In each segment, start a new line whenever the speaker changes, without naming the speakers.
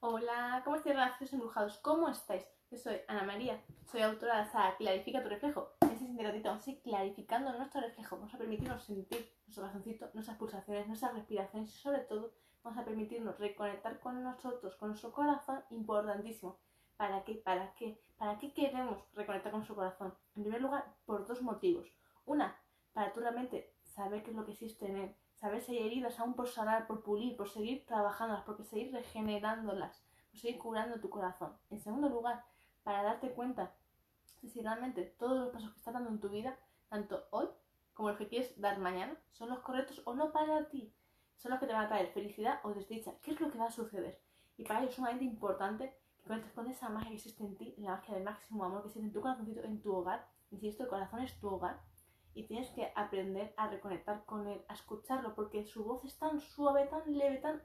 Hola, ¿cómo estáis, relaciones embrujados? ¿Cómo estáis? Yo soy Ana María, soy autora de Clarifica tu reflejo. En este siguiente ratito vamos a ir clarificando nuestro reflejo. Vamos a permitirnos sentir nuestro corazoncito, nuestras pulsaciones, nuestras respiraciones y sobre todo vamos a permitirnos reconectar con nosotros, con nuestro corazón, importantísimo. ¿Para qué? ¿Para qué? ¿Para qué queremos reconectar con nuestro corazón? En primer lugar, por dos motivos. Una, para tú realmente saber qué es lo que existe en él, saber si hay heridas aún por sanar, por pulir, por seguir trabajándolas, por seguir regenerándolas, por seguir curando tu corazón. En segundo lugar, para darte cuenta de si realmente todos los pasos que estás dando en tu vida, tanto hoy como los que quieres dar mañana, son los correctos o no para ti. Son los que te van a traer felicidad o desdicha. ¿Qué es lo que va a suceder? Y para ello es sumamente importante que conectes con esa magia que existe en ti, la magia del máximo amor que existe en tu corazoncito, en tu hogar. Insisto, el corazón es tu hogar y tienes que aprender a reconectar con él, a escucharlo, porque su voz es tan suave, tan leve, tan...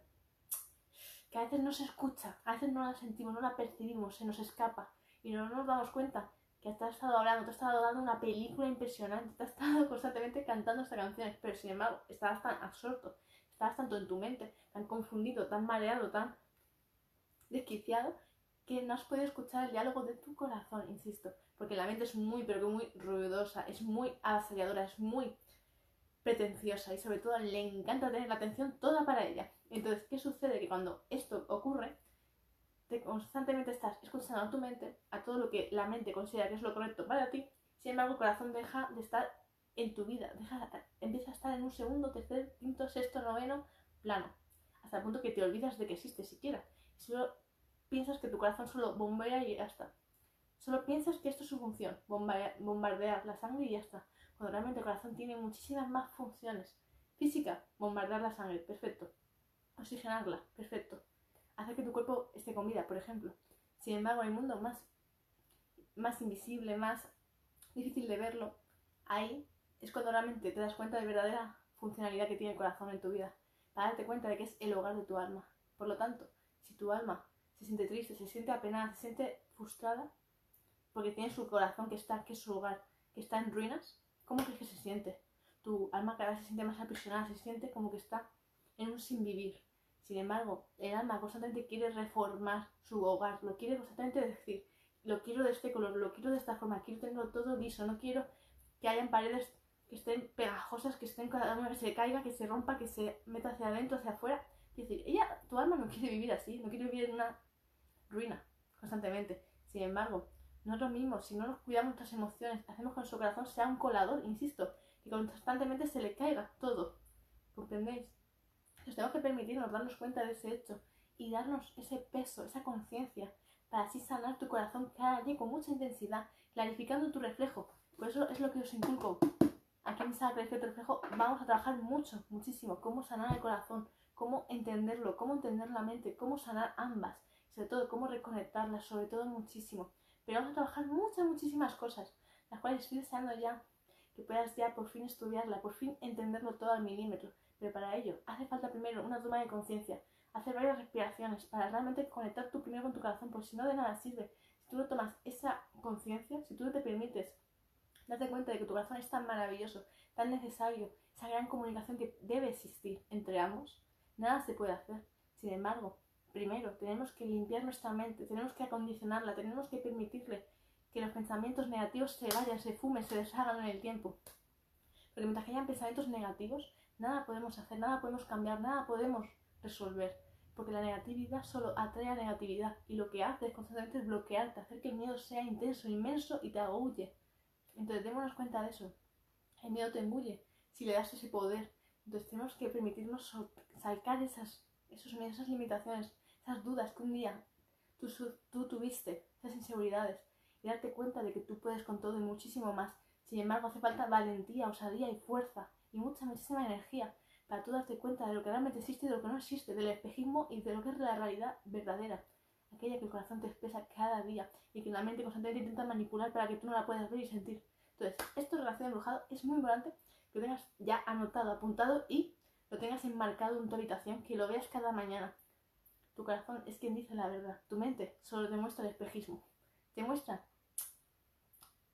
que a veces no se escucha, a veces no la sentimos, no la percibimos, se nos escapa y no nos damos cuenta que te has estado hablando, te has estado dando una película impresionante, te has estado constantemente cantando estas canciones, pero sin embargo estabas tan absorto, estabas tanto en tu mente, tan confundido, tan mareado, tan desquiciado, que no has podido escuchar el diálogo de tu corazón, insisto porque la mente es muy, pero que muy ruidosa, es muy avasalladora, es muy pretenciosa y sobre todo le encanta tener la atención toda para ella. Entonces, ¿qué sucede? Que cuando esto ocurre, te constantemente estás escuchando a tu mente, a todo lo que la mente considera que es lo correcto para ti, sin embargo el corazón deja de estar en tu vida, deja, empieza a estar en un segundo, tercer, quinto, sexto, noveno plano, hasta el punto que te olvidas de que existe siquiera. Solo piensas que tu corazón solo bombea y ya está. Solo piensas que esto es su función, bombardear la sangre y ya está. Cuando realmente el corazón tiene muchísimas más funciones. Física, bombardear la sangre, perfecto. Oxigenarla, perfecto. Hacer que tu cuerpo esté con vida, por ejemplo. Sin embargo, en el mundo más, más invisible, más difícil de verlo, ahí es cuando realmente te das cuenta de verdadera funcionalidad que tiene el corazón en tu vida. Para darte cuenta de que es el hogar de tu alma. Por lo tanto, si tu alma se siente triste, se siente apenada, se siente frustrada, porque tiene su corazón que está, que es su hogar, que está en ruinas, ¿cómo crees que se siente? Tu alma cada vez se siente más aprisionada, se siente como que está en un sin vivir. Sin embargo, el alma constantemente quiere reformar su hogar, lo quiere constantemente decir, lo quiero de este color, lo quiero de esta forma, quiero tenerlo todo liso, no quiero que hayan paredes que estén pegajosas, que estén cada una que se caiga, que se rompa, que se meta hacia adentro, hacia afuera. Es decir, ella, tu alma no quiere vivir así, no quiere vivir en una ruina constantemente. Sin embargo, nosotros mismos, si no nos cuidamos nuestras emociones, hacemos que nuestro corazón sea un colador, insisto, y constantemente se le caiga todo. ¿Comprendéis? Nos tenemos que permitirnos darnos cuenta de ese hecho y darnos ese peso, esa conciencia, para así sanar tu corazón cada día con mucha intensidad, clarificando tu reflejo. Por eso es lo que os inculco. Aquí en sala Clarifica tu reflejo vamos a trabajar mucho, muchísimo, cómo sanar el corazón, cómo entenderlo, cómo entender la mente, cómo sanar ambas, sobre todo cómo reconectarlas, sobre todo muchísimo. Pero vamos a trabajar muchas, muchísimas cosas, las cuales estoy deseando ya que puedas ya por fin estudiarla, por fin entenderlo todo al milímetro. Pero para ello hace falta primero una toma de conciencia, hacer varias respiraciones para realmente conectar tú primero con tu corazón, porque si no de nada sirve. Si tú no tomas esa conciencia, si tú no te permites darte cuenta de que tu corazón es tan maravilloso, tan necesario, esa gran comunicación que debe existir entre ambos, nada se puede hacer. Sin embargo, primero tenemos que limpiar nuestra mente, tenemos que acondicionarla, tenemos que permitirle que los pensamientos negativos se vayan, se fumen, se deshagan en el tiempo. Porque mientras que hayan pensamientos negativos, nada podemos hacer, nada podemos cambiar, nada podemos resolver. Porque la negatividad solo atrae a negatividad y lo que hace es constantemente bloquearte, hacer que el miedo sea intenso, inmenso y te agulle. Entonces démonos cuenta de eso. El miedo te engulle si le das ese poder. Entonces tenemos que permitirnos sacar esas, esos miedos, esas limitaciones, esas dudas que un día tú, tú tuviste, esas inseguridades, y darte cuenta de que tú puedes con todo y muchísimo más. Sin embargo, hace falta valentía, osadía y fuerza, y mucha, muchísima energía para tú darte cuenta de lo que realmente existe y de lo que no existe, del espejismo y de lo que es la realidad verdadera, aquella que el corazón te expresa cada día y que la mente constantemente intenta manipular para que tú no la puedas ver y sentir. Entonces, esto de relación embrujado es muy importante que lo tengas ya anotado, apuntado y lo tengas enmarcado en tu habitación, que lo veas cada mañana. Tu corazón es quien dice la verdad. Tu mente solo te muestra el espejismo. Te muestra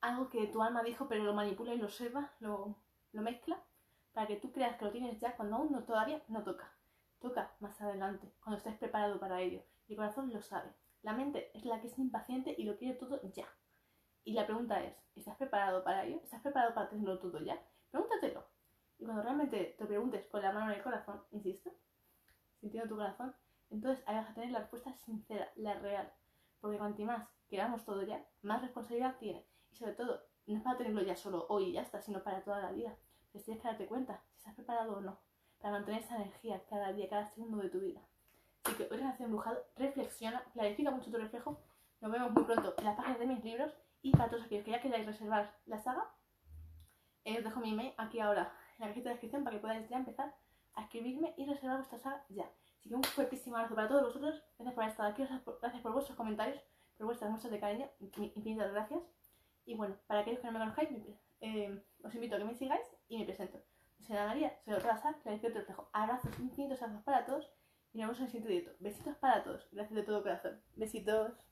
algo que tu alma dijo, pero lo manipula y lo observa, lo, mezcla, para que tú creas que lo tienes ya cuando aún no todavía no toca. Toca más adelante, cuando estés preparado para ello. Y el corazón lo sabe. La mente es la que es impaciente y lo quiere todo ya. Y la pregunta es, ¿estás preparado para ello? ¿Estás preparado para tenerlo todo ya? Pregúntatelo. Y cuando realmente te preguntes con la mano en el corazón, insisto, sintiendo tu corazón, entonces vas a tener la respuesta sincera, la real. Porque cuanto más queramos todo ya, más responsabilidad tiene. Y sobre todo, no es para tenerlo ya solo hoy y ya está, sino para toda la vida. Entonces tienes que darte cuenta si estás preparado o no para mantener esa energía cada día, cada segundo de tu vida. Así que hoy Relación Embrujado, reflexiona, clarifica mucho tu reflejo. Nos vemos muy pronto en las páginas de mis libros y para todos aquellos que ya queráis reservar la saga, eh, os dejo mi email aquí ahora en la cajita de descripción para que podáis ya empezar a escribirme y reservar vuestra saga ya. Así que un fuertísimo abrazo para todos vosotros. Gracias por haber estado aquí, gracias por vuestros comentarios, por vuestras muestras de cariño. Infinitas gracias. Y bueno, para aquellos que no me conozcáis, eh, os invito a que me sigáis y me presento. Soy Ana María, soy otra Sal, que te reflejo. Abrazos, infinitos abrazos para todos y nos vemos en el siguiente directo. Besitos para todos. Gracias de todo corazón. Besitos.